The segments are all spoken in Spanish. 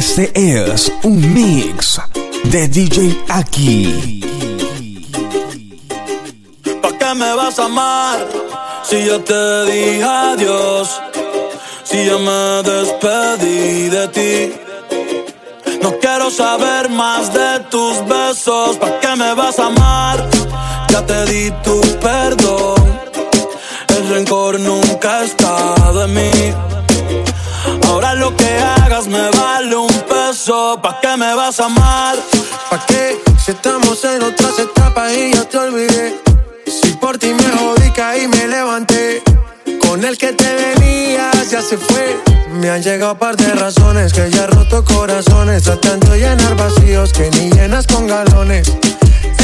Este es un mix de DJ Aki. ¿Para qué me vas a amar si yo te dije adiós? Si yo me despedí de ti. No quiero saber más de tus besos. ¿Para qué me vas a amar? Ya te di tu perdón. El rencor nunca ha estado en mí Ahora lo que hagas me vale un peso. ¿Pa' qué me vas a amar? ¿Pa' qué? Si estamos en otras etapas y ya te olvidé. Si por ti me jodí, caí, me levanté. Con el que te venías ya se fue. Me han llegado par de razones que ya roto corazones. A tanto llenar vacíos que ni llenas con galones.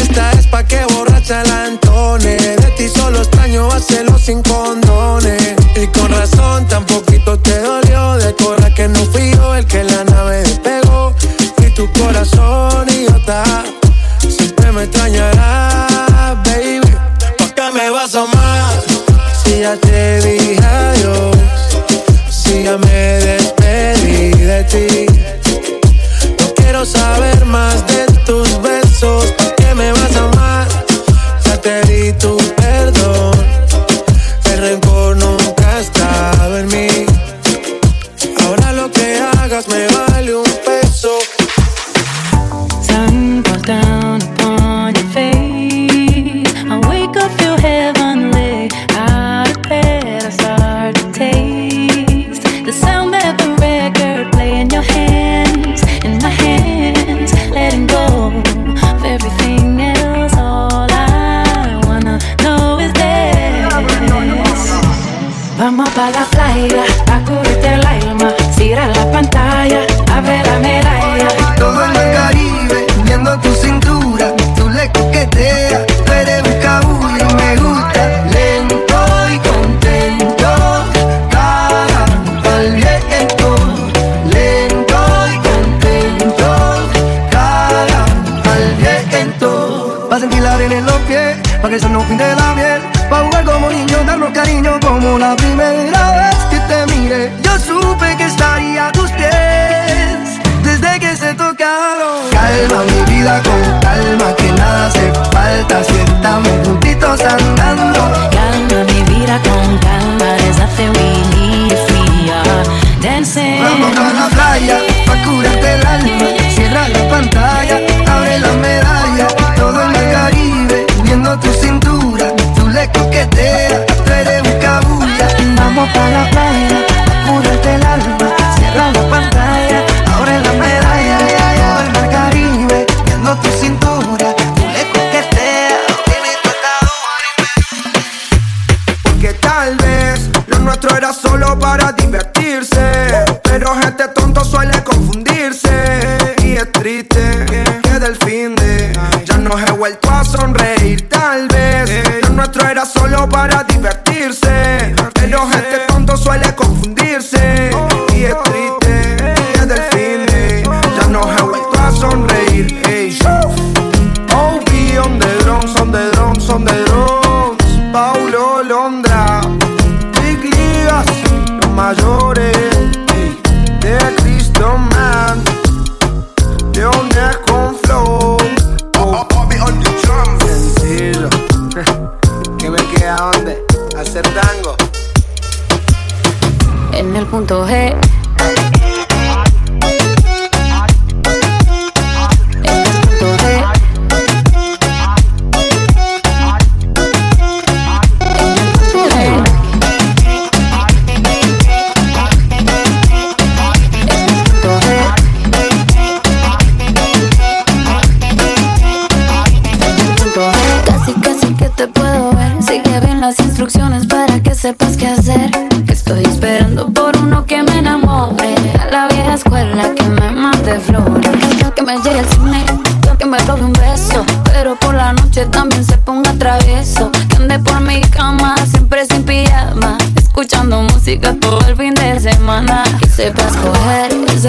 Esta es pa' que borracha la Antone. De ti solo extraño hacerlo sin condones. Y con razón, tan poquito te dolió. De cora que no fui yo el que la nave despegó. Y tu corazón, idiota, siempre me extrañarás, baby. ¿Por qué me vas a amar? Si ya te dije adiós. Si ya me despedí de ti. No quiero saber más de ti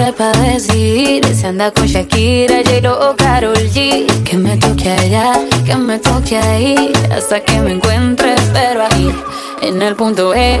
mujer para decidir Se anda con Shakira, J-Lo o Karol G. Que me toque allá, que me toque ahí Hasta que me encuentre, pero ahí En el punto E.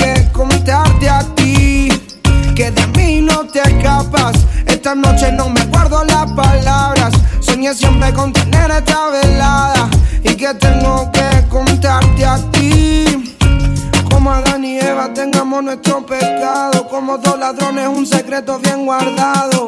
te escapas. Esta noche no me acuerdo las palabras. Soñé siempre con tener esta velada. Y que tengo que contarte a ti. Como Adán y Eva tengamos nuestro pecado. Como dos ladrones, un secreto bien guardado.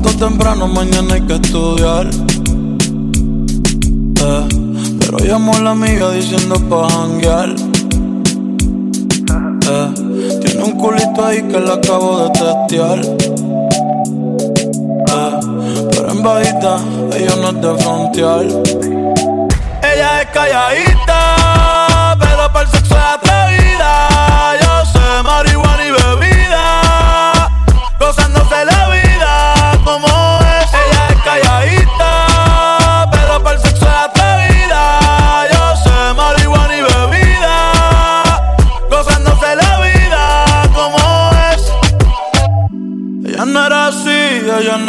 Despierto temprano, mañana hay que estudiar. Eh, pero llamo a la amiga diciendo pa' janguear. Eh, tiene un culito ahí que la acabo de testear. Eh, pero en bajita, ella no es de frontear. Ella es calladita, pero para el sexo es atrevida. Yo sé marihuana.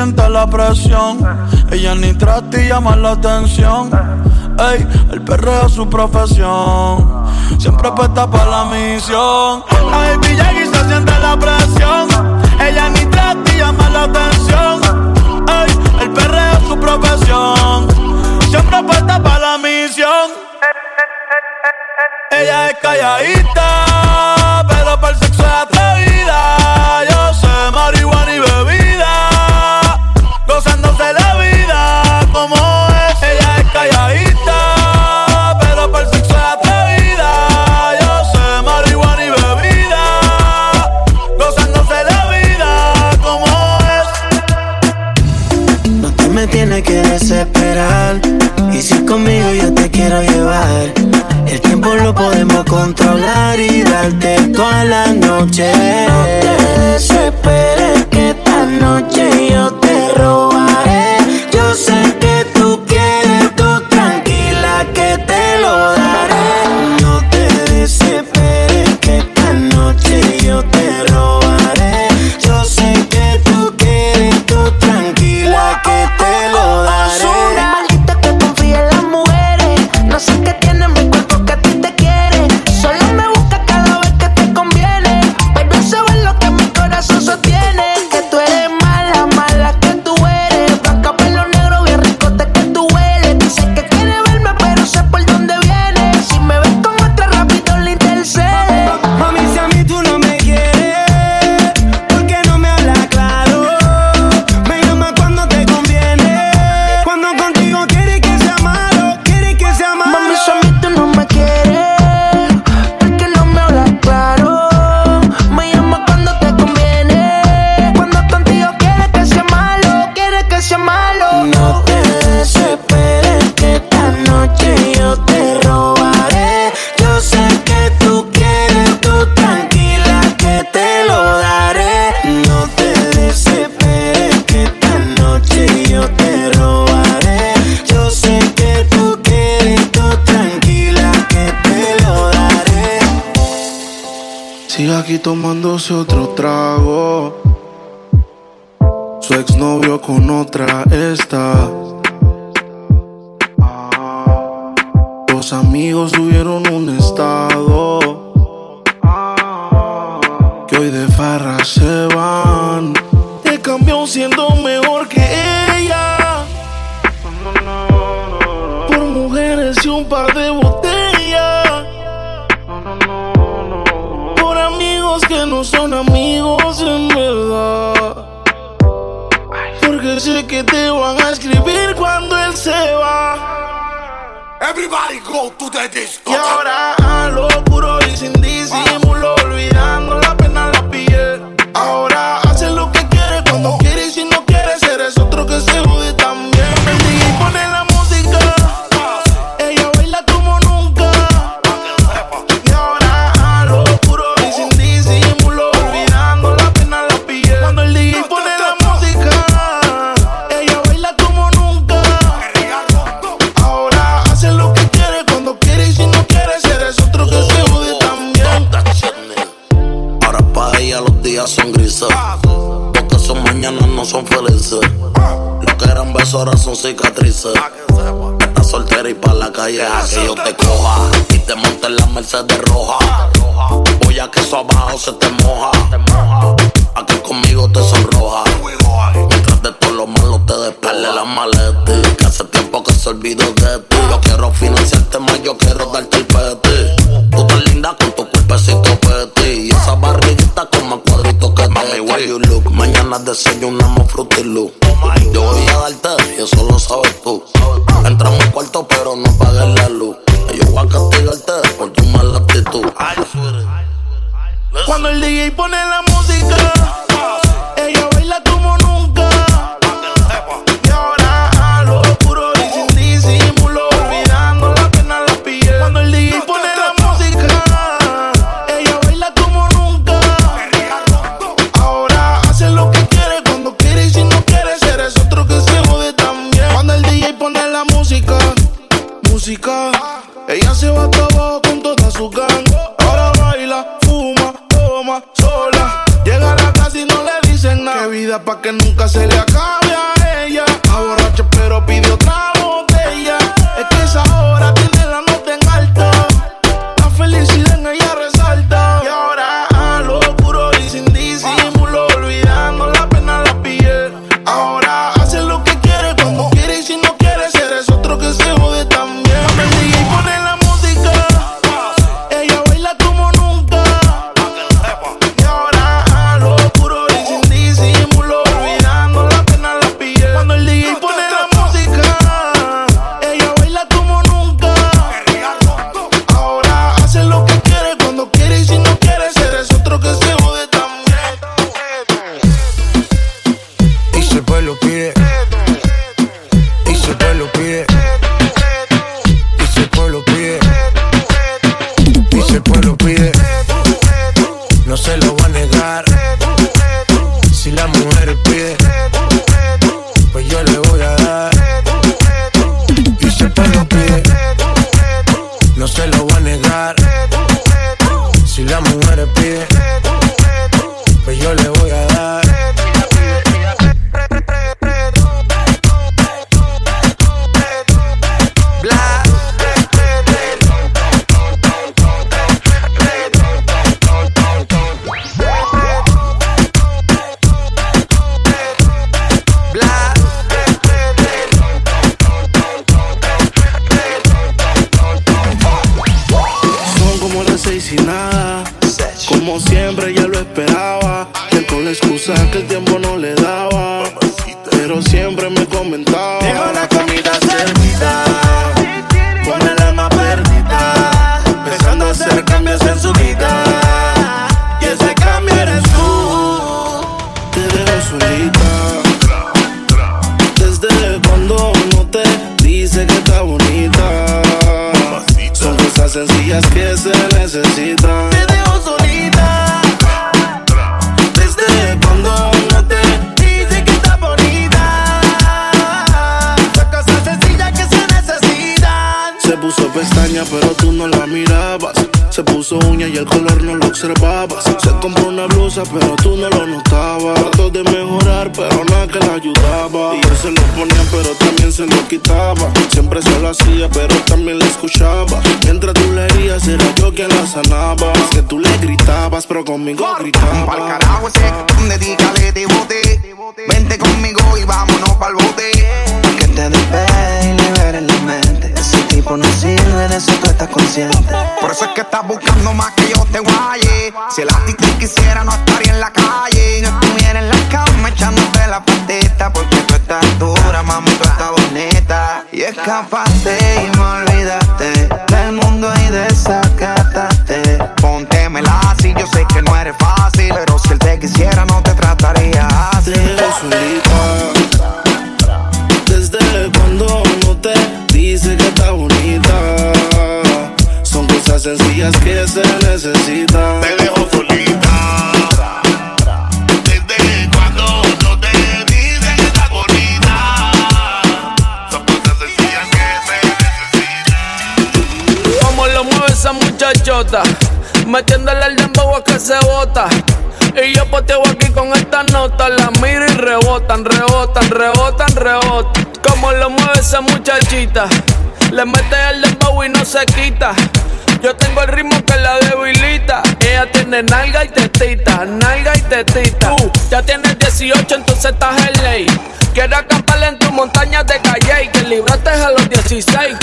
Ah. siente la presión. Ella ni trata y llama la atención. Ey, el perreo es su profesión. Siempre apuesta para la misión. La se siente la presión. Ella ni trata llama la atención. Ey, el perreo es su profesión. Siempre apuesta para la misión. Ella es calladita, pero para el sexo es atrevida. Yo sé, María. quiero llevar. El tiempo lo podemos controlar y darte toda la noche. No te desesperes que esta noche yo te robaré. Yo sé que yo te coja y te monte en la Mercedes roja. Voy a que eso abajo se te moja. Aquí conmigo te sonroja. Mientras de todo lo malo te despele la maleta. Que hace tiempo que se olvidó de ti. Yo quiero financiarte más, yo quiero darte el peti. Tú estás linda con tu cuerpecito peti. Y esa barriguita con más cuadritos que Mami, why you look? Mañana desayunamos frutilu. Oh yo voy a darte y eso lo sabes tú. Entramos al cuarto pero no para poner conmigo gritaba. Pa'l carajo ese dedícale, te bote. Vente conmigo y vámonos pa'l bote. Que te despegue y liberes la mente. Ese tipo no sirve, de eso tú estás consciente. Por eso es que estás buscando más que yo te guaye. Si el te quisiera, no estaría en la calle. Y no estuviera en la cama echándote la pateta. Porque tú estás dura, mami, tú estás bonita. Y escapaste y me olvidaste del mundo y desacataste póntemela así. Yo sé que no eres fácil, pero si él te quisiera, no te trataría así. solita. Desde cuando no te dice que está bonita. Son cosas sencillas que se necesitan. Te dejo solita. Desde cuando no te dice que está bonita. Son cosas sencillas que se necesitan. ¿Cómo lo mueve esa muchachota? Metiéndole el dembow a que se bota. Y yo poteo aquí con esta nota. La miro y rebotan, rebotan, rebotan, rebotan. Como lo mueve esa muchachita. Le mete el dembow y no se quita. Yo tengo el ritmo que la debilita. Ella tiene nalga y tetita, nalga y tetita. Uh, ya tienes 18, entonces estás en ley. Quiero acampar en tu montaña de calle y que libraste a los 16.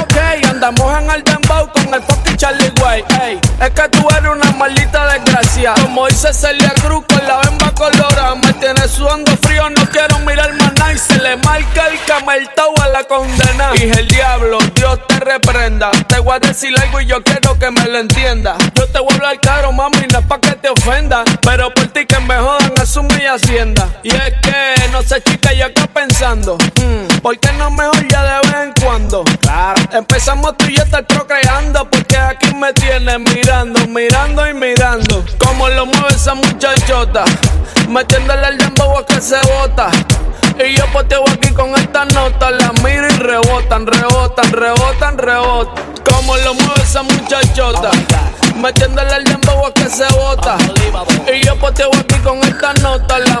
Ok, andamos en el dembow con el fucking Charlie Way. Ey, es que tú eres una maldita desgracia. Como dice Celia Cruz con la bemba colorada. Me tienes sudando frío, no quiero mirar más nada. Y se le marca el cameltao a la condena. Dije el diablo, Dios te reprenda. Te voy a decir algo y yo quiero que me lo entienda. Yo te voy a hablar caro, mami, no es pa' que te ofenda. Pero por ti que me jodan, asume y hacienda. Y es que, no sé, chica, yo acá pensando. mm, ¿Por qué no mejor ya de vez en cuando? Claro. Empezamos tú y yo estar procreando. Porque aquí me tienes mirando, mirando y mirando. Como lo mueve esa muchachota. Metiéndole el dembow a que se bota. Y yo poteo aquí con esta nota. La miro y rebotan, rebotan, rebotan, rebotan. Como lo mueve esa muchachota. Metiéndole el dembow a que se bota. Y yo poteo aquí con esta nota. La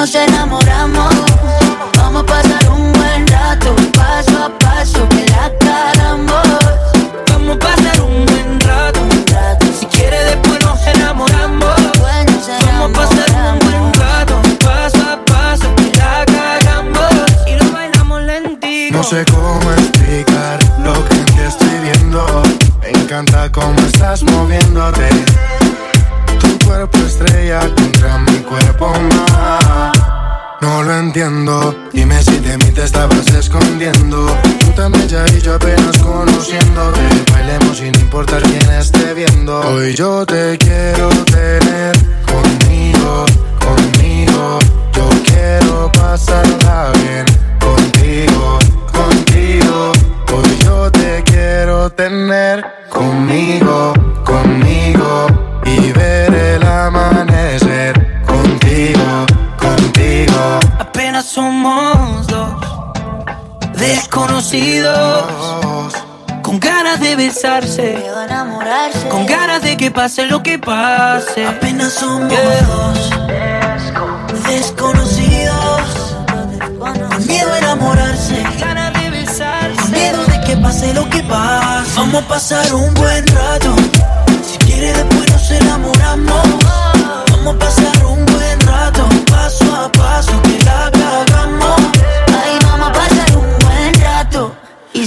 Nos enamoramos. Somos dos desconocidos. Con ganas de besarse. Con ganas de que pase lo que pase. Apenas somos dos desconocidos. Con miedo a enamorarse. Ganas de besarse. Con miedo de que pase lo que pase. Vamos a pasar un buen rato. Si quiere después nos enamoramos. Vamos a pasar un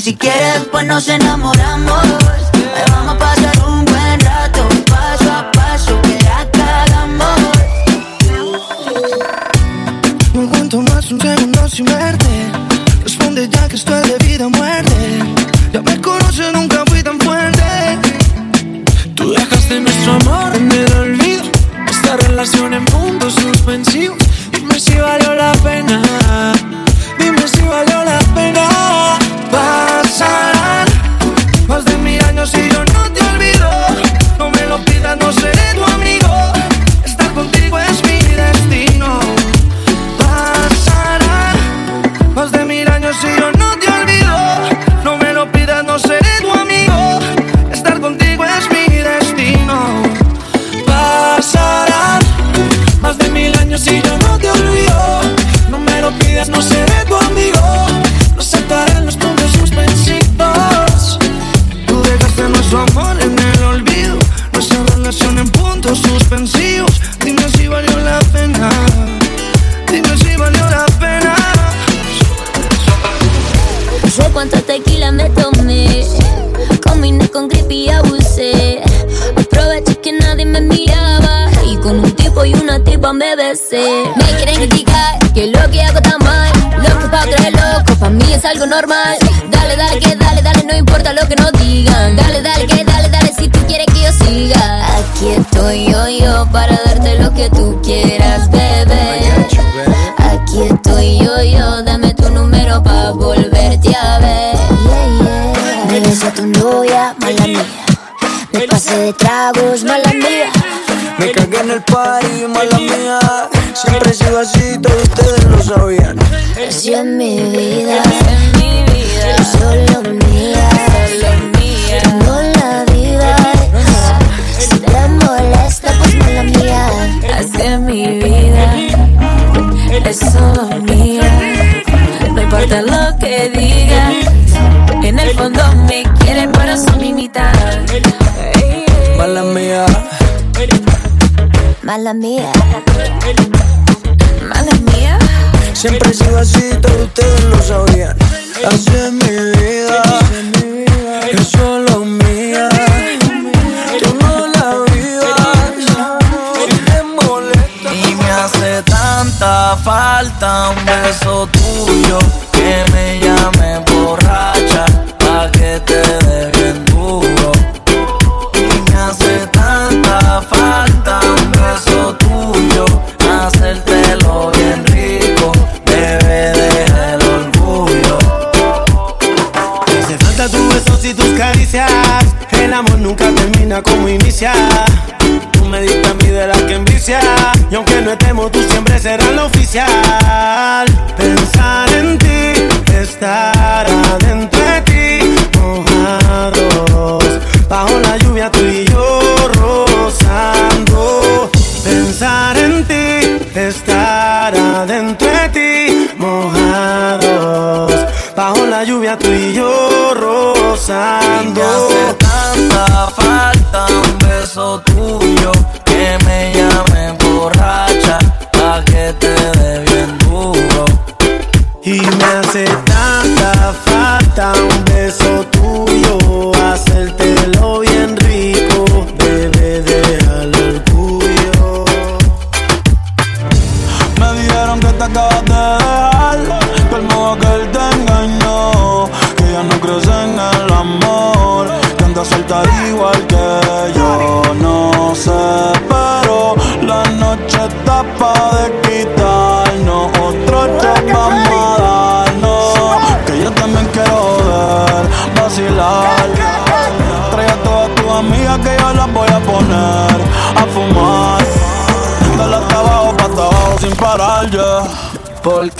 si quiere después nos enamoramos. Ay, vamos a pasar mala mía. Mala mía. Siempre he sido así, todos ustedes lo sabían. Así es mi vida, es solo mía. Tú no la vivas, si te molesta. Y me hace tanta falta un beso tuyo Tú me diste a mí de la que envicia. Y aunque no estemos, tú siempre serás la oficial. I said.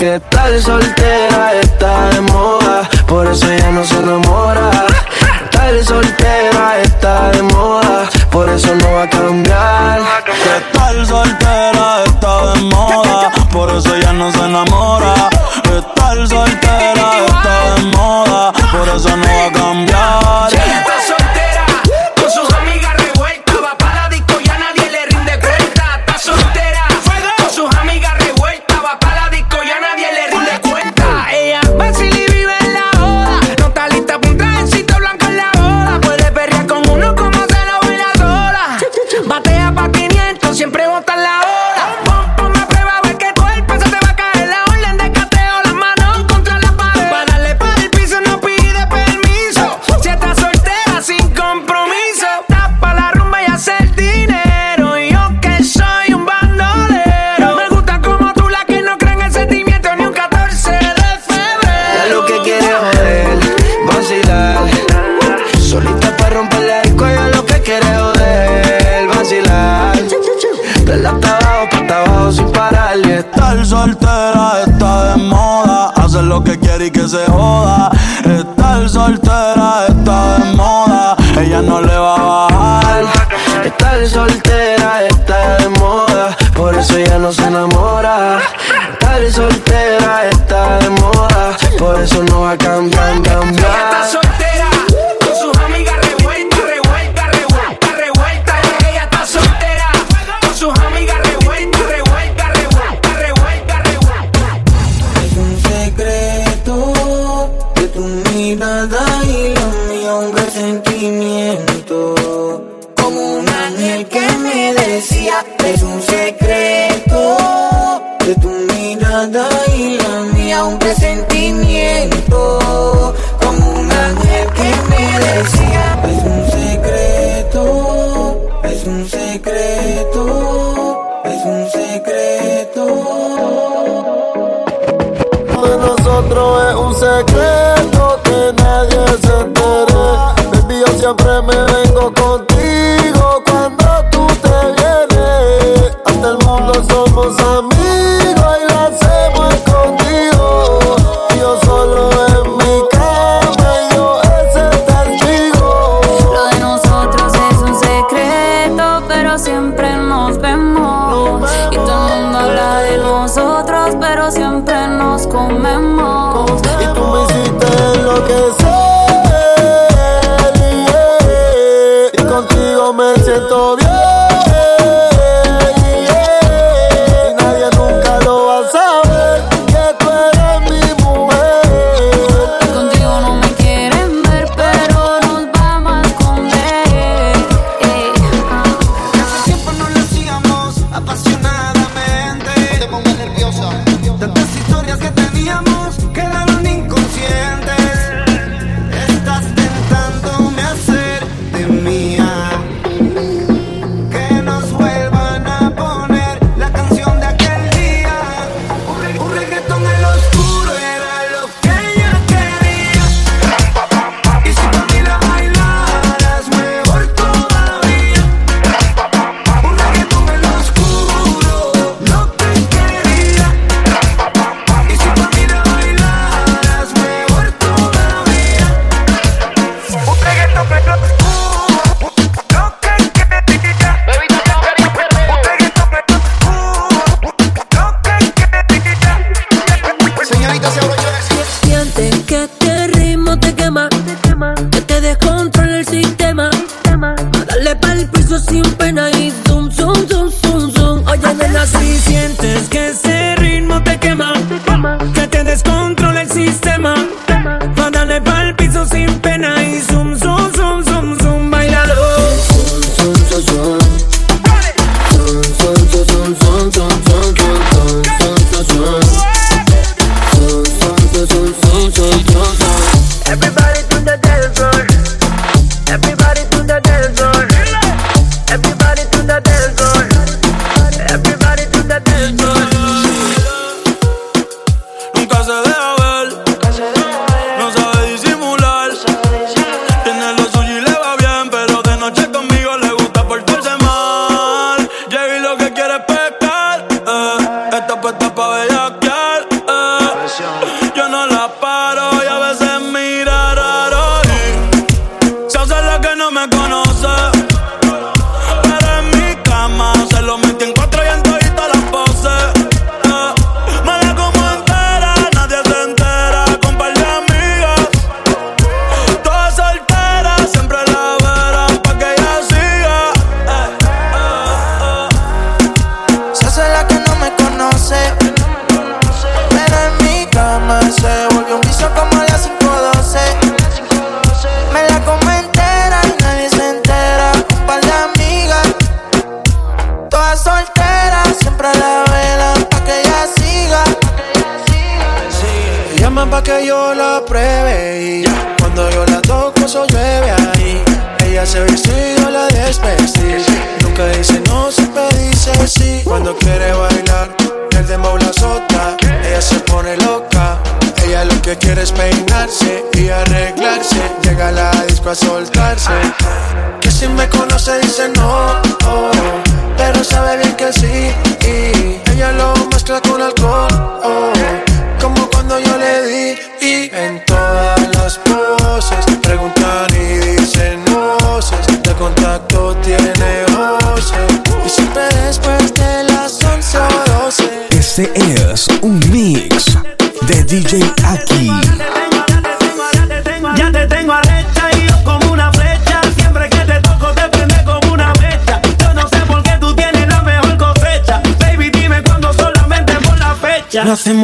¿Qué tal soltera? Eh. soltera está de moda, ella no le va a bajar. Estar soltera está de moda, por eso ella no se enamora. Estar soltera está de moda, por eso no va a cambiar, cambiar. siempre me vengo con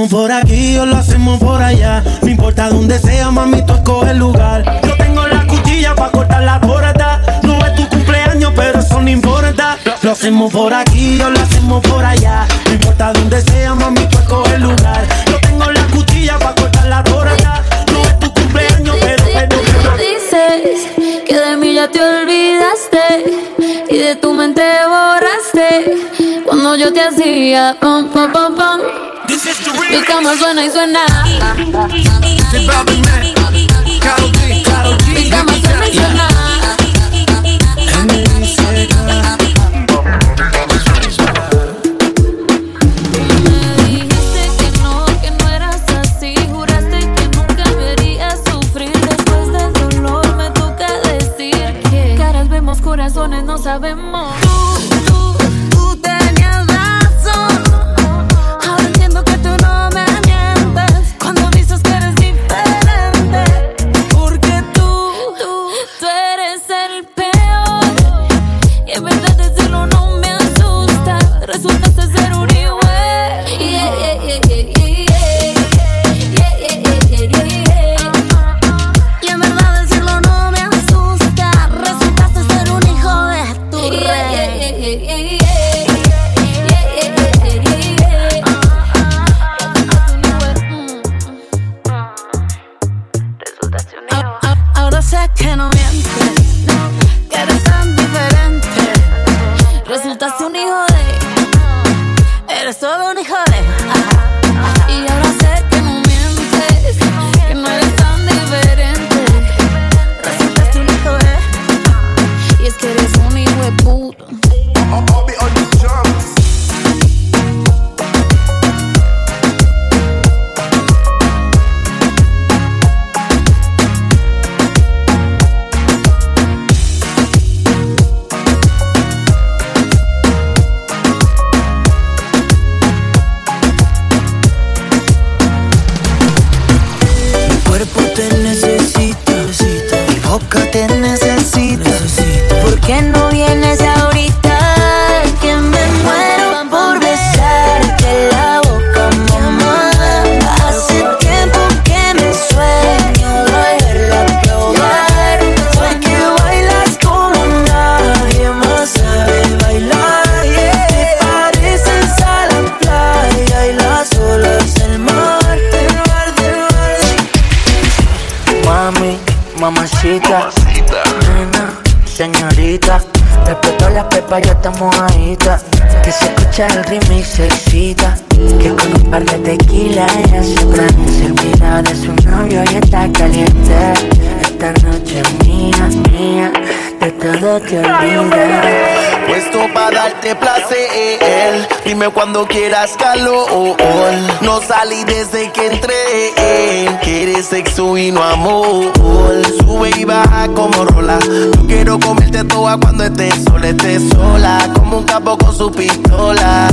por aquí o lo hacemos por allá. No importa dónde sea, mami, tú escoges el lugar. Yo tengo la cuchilla para cortar la borda. No es tu cumpleaños, pero eso no importa. Lo hacemos por aquí o lo Cama suena y suena. Mi cama suena y suena. Me dijiste que no, que no eras así. Juraste que nunca verías sufrir. Después del dolor me toca decir que caras vemos, corazones no sabemos. Tú, tú, tú tenías tequila ella prende, se olvida de su novio y está caliente. Esta noche es mía, mía, de todo te olvidas. Puesto para darte placer. Dime cuando quieras calor. No salí desde que entré. Quieres sexo y no amor. Sube y baja como rola. Yo quiero comerte toda cuando estés sola, estés sola. Como un capo con su pistola.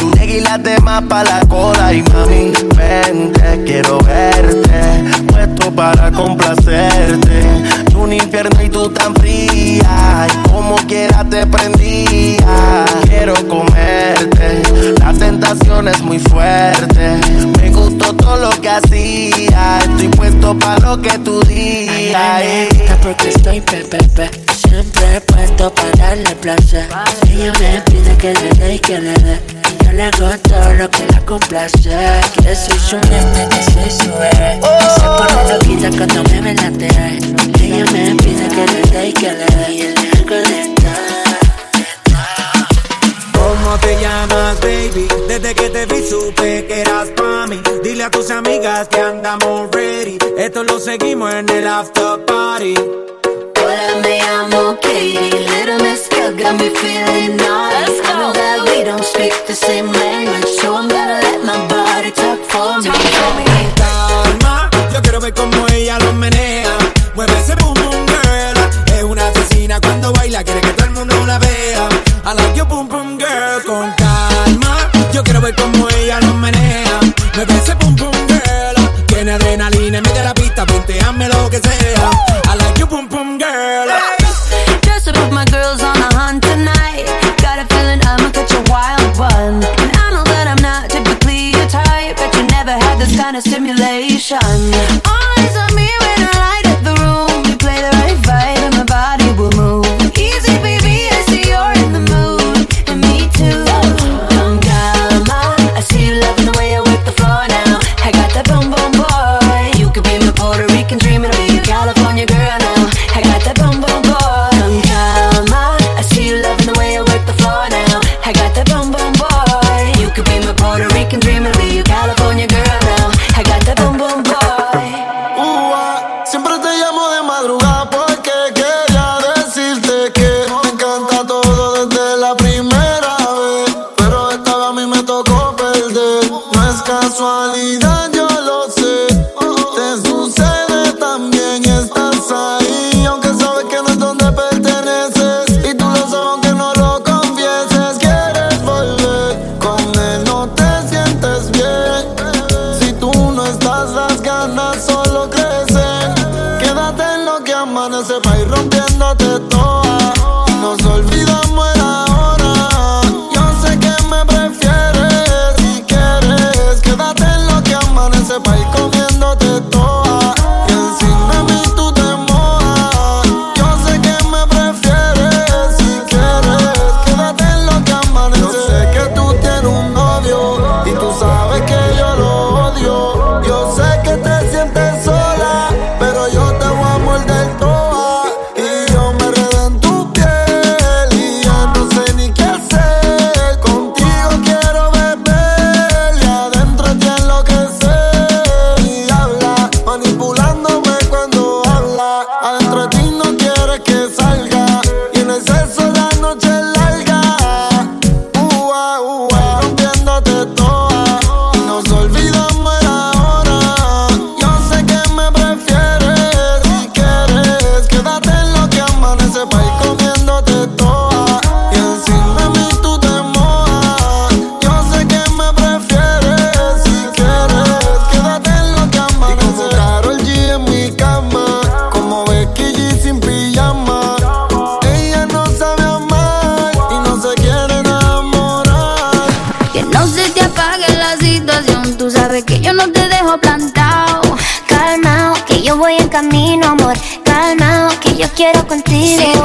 Tú te más pa' la cola. Y mami, vente, quiero verte. Puesto para complacerte. Un infierno y tú tan fría. Y como quiera te prendía. Quiero comerte. La tentación es muy fuerte. Me gustó todo lo que hacía. Estoy puesto para lo que tú digas. porque estoy pepepe. Siempre puesto para darle placer. Ella me pide que le dé y que le dé. Yo le todo lo que la complace. Que soy su nene, que soy su bebé. Se pone loquita cuando me ve la tele. Ella me pide que le dé y que le dé. Y le hago de ¿Cómo te llamas, baby? Desde que te vi supe que eras pa' mí. Dile a tus amigas que andamos ready. Esto lo seguimos en el after party. Me llamo Katie. Little Miss Girl got me feeling naughty. I know that we don't speak the same language, so I'm gonna let my body talk for me. Calma, yo quiero ver cómo ella lo menea. Mueve ese boom boom girl. Es una asesina cuando baila, quiere que todo el mundo la vea. I like your boom boom girl. Con calma, yo quiero ver cómo ella lo menea. Mueve ese boom boom girl. Tiene adrenalina de la pista, ponteame lo que sea. I like your boom boom stimulation.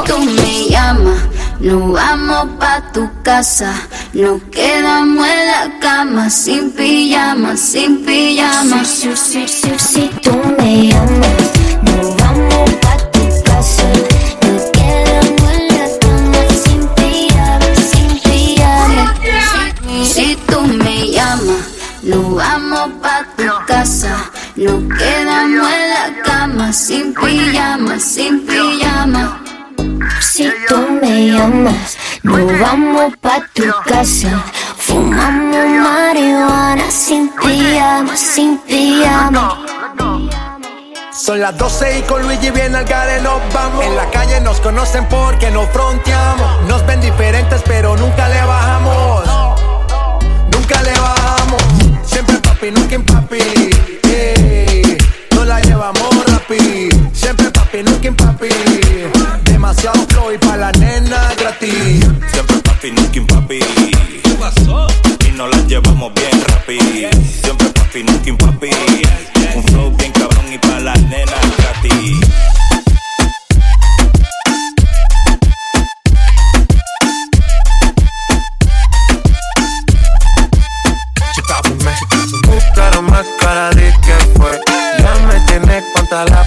Tú me llamas, nos vamos pa' tu casa. Nos quedamos en la cama, sin pijama, sin pijama. Si, si, si, si, tú me llamas, nos vamos pa' tu casa. Nos quedamos en la cama sin pijama, sin pijama. Si tú me llamas, nos vamos pa' tu casa. Nos quedamos en la cama, sin pijama, sin pijama. Si tú me llamas, nos vamos pa' tu casa. Fumamos marihuana sin pijama, sin pijama. Son las 12 y con Luigi viene al gare nos vamos. En la calle nos conocen porque nos fronteamos. Nos ven diferentes pero nunca le bajamos. Nunca le bajamos. Siempre papi, nunca en papi. No la llevamos rapi. Siempre papi, nunca en papi. Demasiado flow y pa' la nena gratis. Siempre papi, nunca un papi. ¿Qué pasó? Y nos la llevamos bien rapi. Siempre papi, nunca un papi. Un flow bien cabrón y pa' las nenas gratis. Buscaron más cara de que fue. Ya me tienes contra la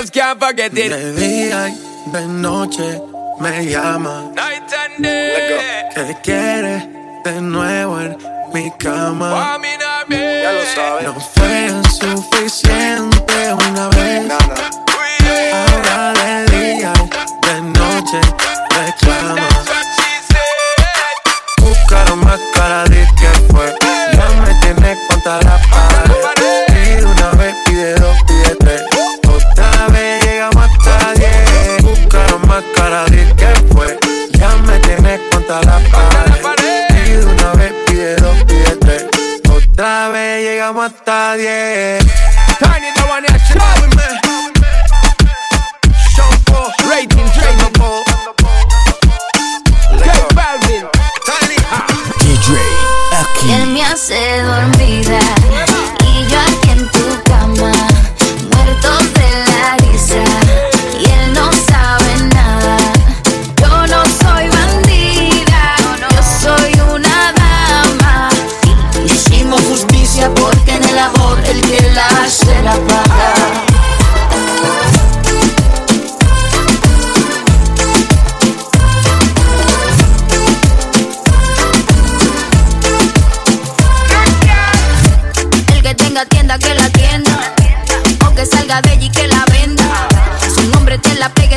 just can't forget it. De día y de noche me llama. Night and day. ¿Qué quieres de nuevo en mi cama? Ya lo sabes. No fue suficiente una vez. Ahora de día y de noche reclama. Buscaron más cara de que fue. Ya me tienes contra la pared. Pide una vez, pide dos, pide tres. Más cara de que fue. Ya me tienes contra la pared. Pide una vez, pide dos, pide tres. Otra vez llegamos hasta diez. Tiny the one that show with me. Shampoo, rating, trading. J Balvin. Tiny. DJ Y él me hace dormida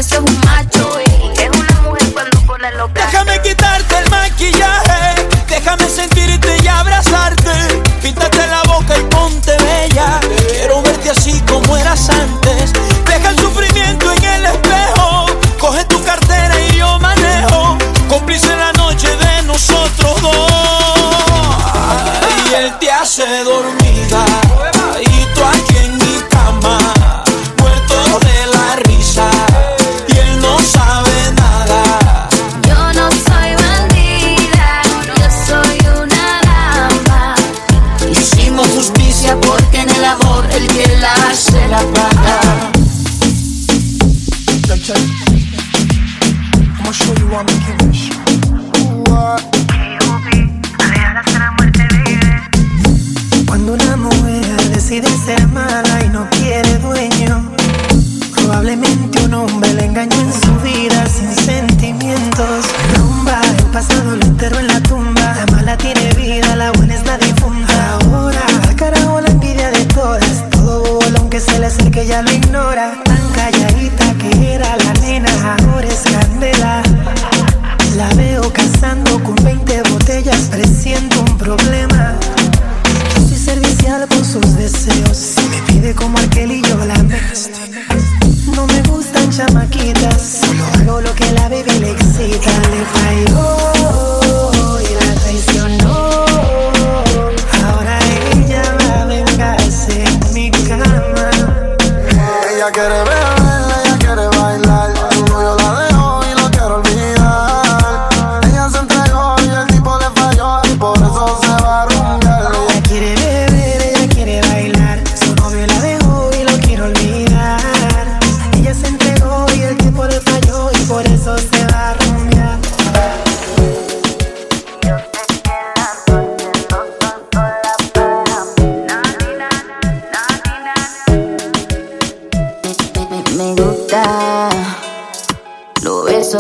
te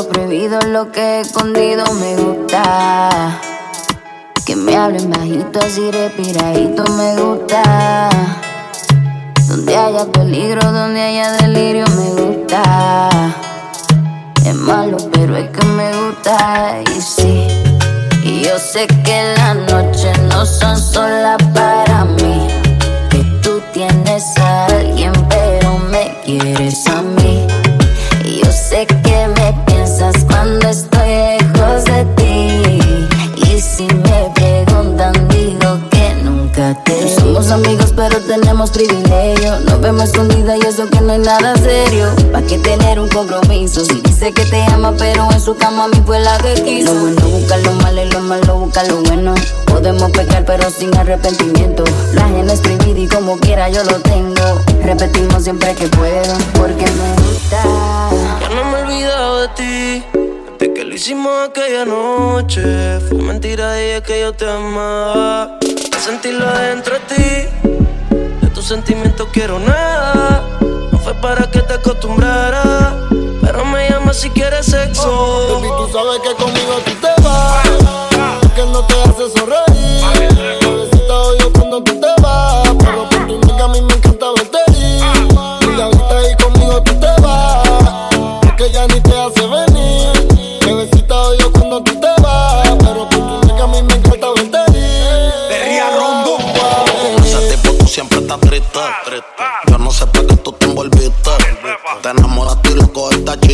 Prohibido, lo que he escondido me gusta. Que me hablen bajito, así respiradito me gusta. Donde haya peligro, donde haya delirio me gusta. Es malo, pero es que me gusta. Y sí, y yo sé que las noches no son solas para mí. Que tú tienes a alguien, pero me quieres a mí. Y yo sé que somos amigos, pero tenemos privilegio. Nos vemos escondida y eso que no hay nada serio. ¿Pa' qué tener un compromiso? Si dice que te ama, pero en su cama a mí fue la que quiso. Lo bueno busca lo malo y lo malo busca lo bueno. Podemos pecar, pero sin arrepentimiento. La gente es y como quiera yo lo tengo. Repetimos siempre que puedo, porque me gusta. Ya no me he olvidado de ti. Desde que lo hicimos aquella noche. Fue mentira es que yo te amaba. Sentirlo adentro de ti. De tus sentimientos quiero nada. No fue para que te acostumbrara. Pero me llama si quieres sexo. Baby, tú sabes que conmigo tú te vas. Que no te hace sonreír.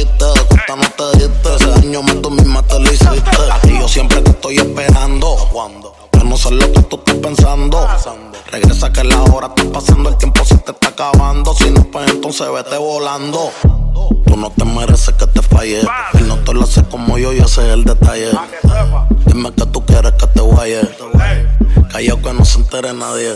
Cuesta no te diste. Ese daño más tú misma te lo hiciste. Y yo siempre te estoy esperando. Yo no sé lo que tú estás pensando. Regresa que la hora está pasando. El tiempo se te está acabando. Si no, pues entonces vete volando. Tú no te mereces que te falle. Él no te lo hace como yo y ese es el detalle. Dime que tú quieres que te guaye. Callao que no se entere nadie.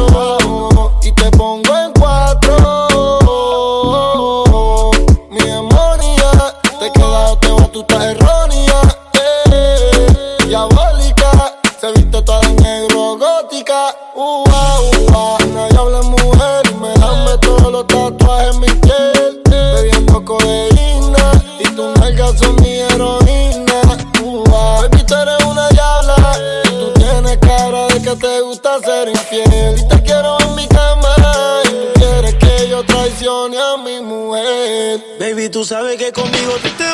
tú sabes que conmigo te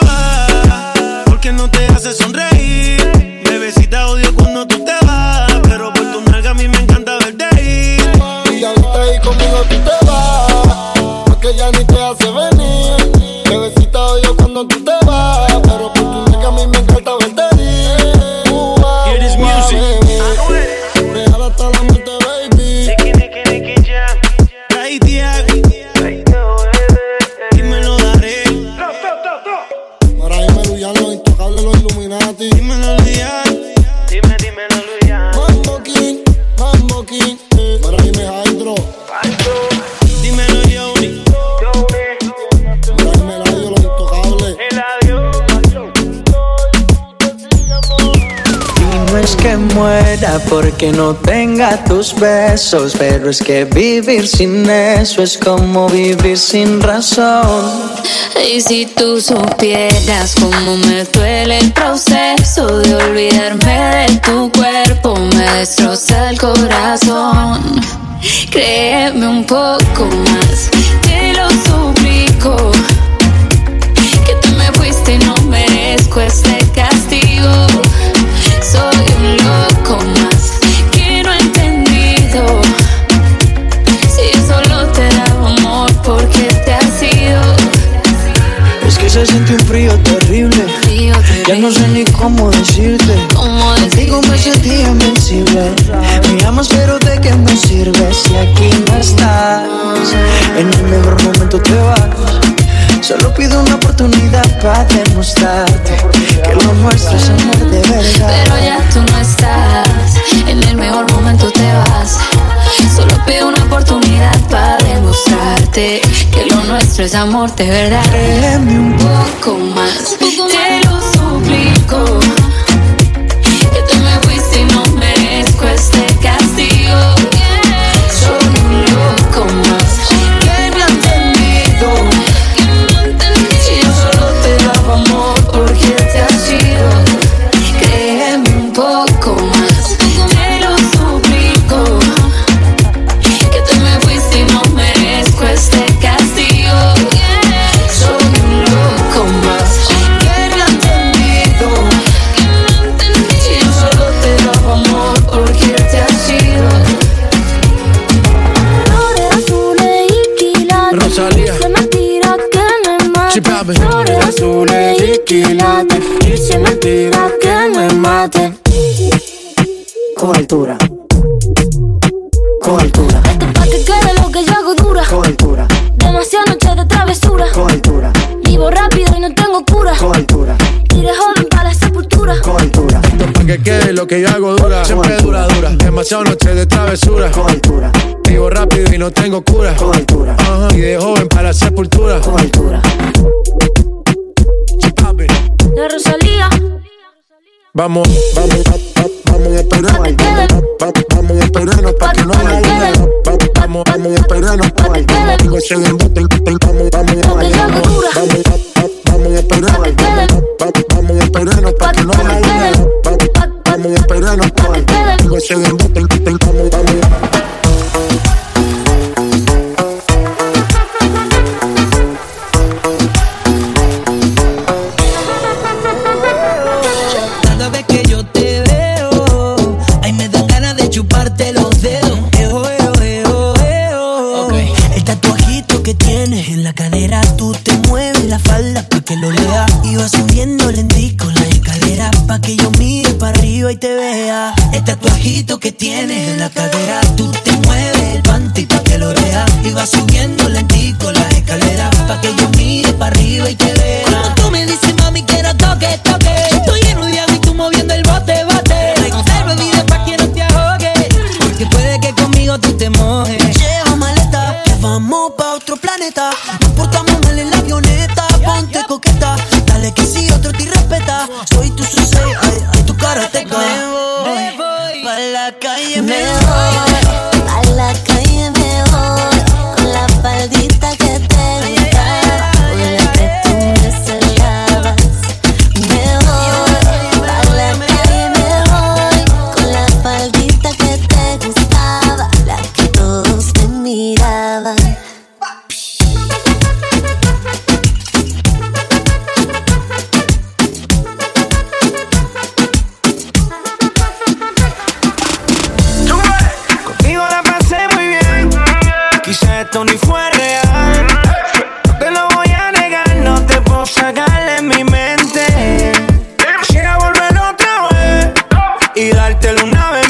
tus besos, pero es que vivir sin eso es como vivir sin razón. Y si tú supieras cómo me duele el proceso de olvidarme de tu cuerpo, me destroza el corazón. Créeme un poco más, te lo suplico, que tú me fuiste y no merezco este frío terrible. frío terrible. Ya no sé ni cómo decirte. ¿Cómo Contigo me sentí invencible. Me amas, pero ¿de qué me sirve si aquí no estás? En el mejor momento te vas. Solo pido una oportunidad para demostrarte que lo nuestro es amor de verdad. Pero ya tú no estás. En el mejor momento te vas. Solo pido una oportunidad para que lo nuestro es amor de verdad. Créeme un poco más, te lo suplico. que yo hago dura, siempre dura, dura. Demasiado noche de travesura. Con altura. Vivo rápido y no tengo cura. Con altura. Y de joven para sepultura. Con altura. La Rosalía. Vamos, vamos, vamos a esperarnos. Vamos a esperarnos para que no haya Vamos, vamos a esperarnos. Vamos, vamos, vamos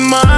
mind.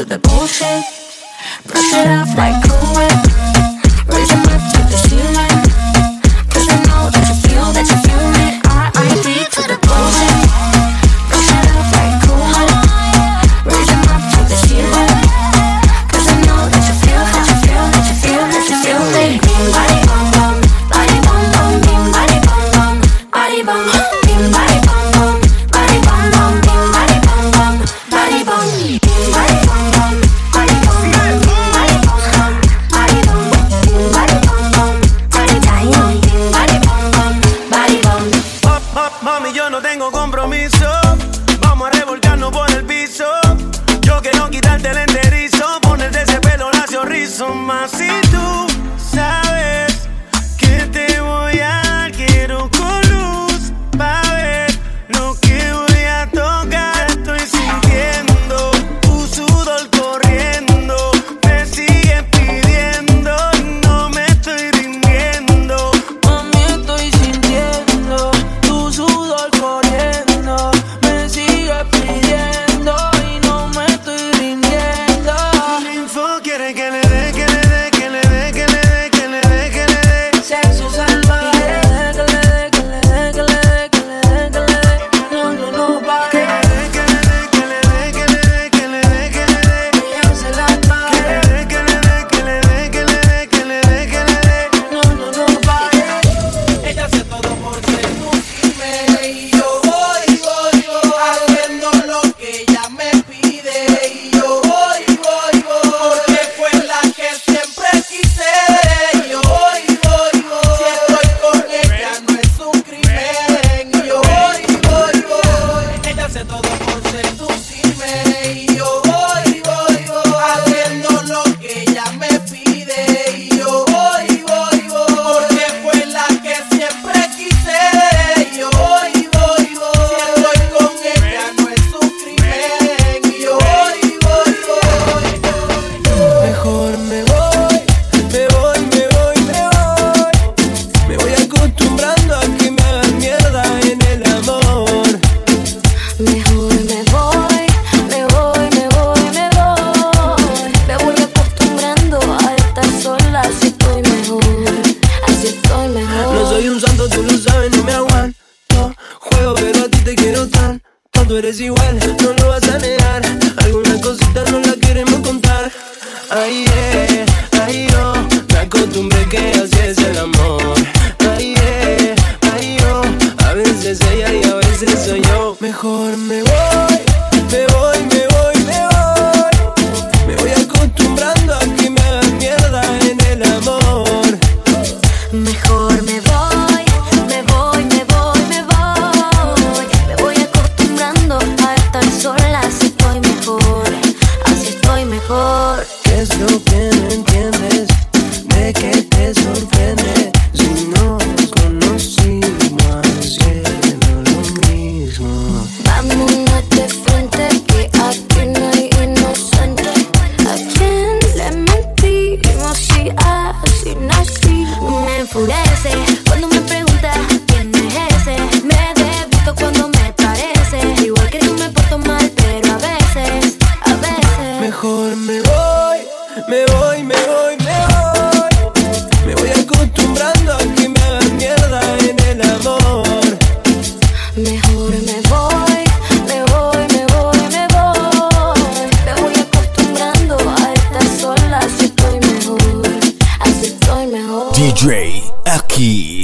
to the bullshit. Brush it off like cool whip.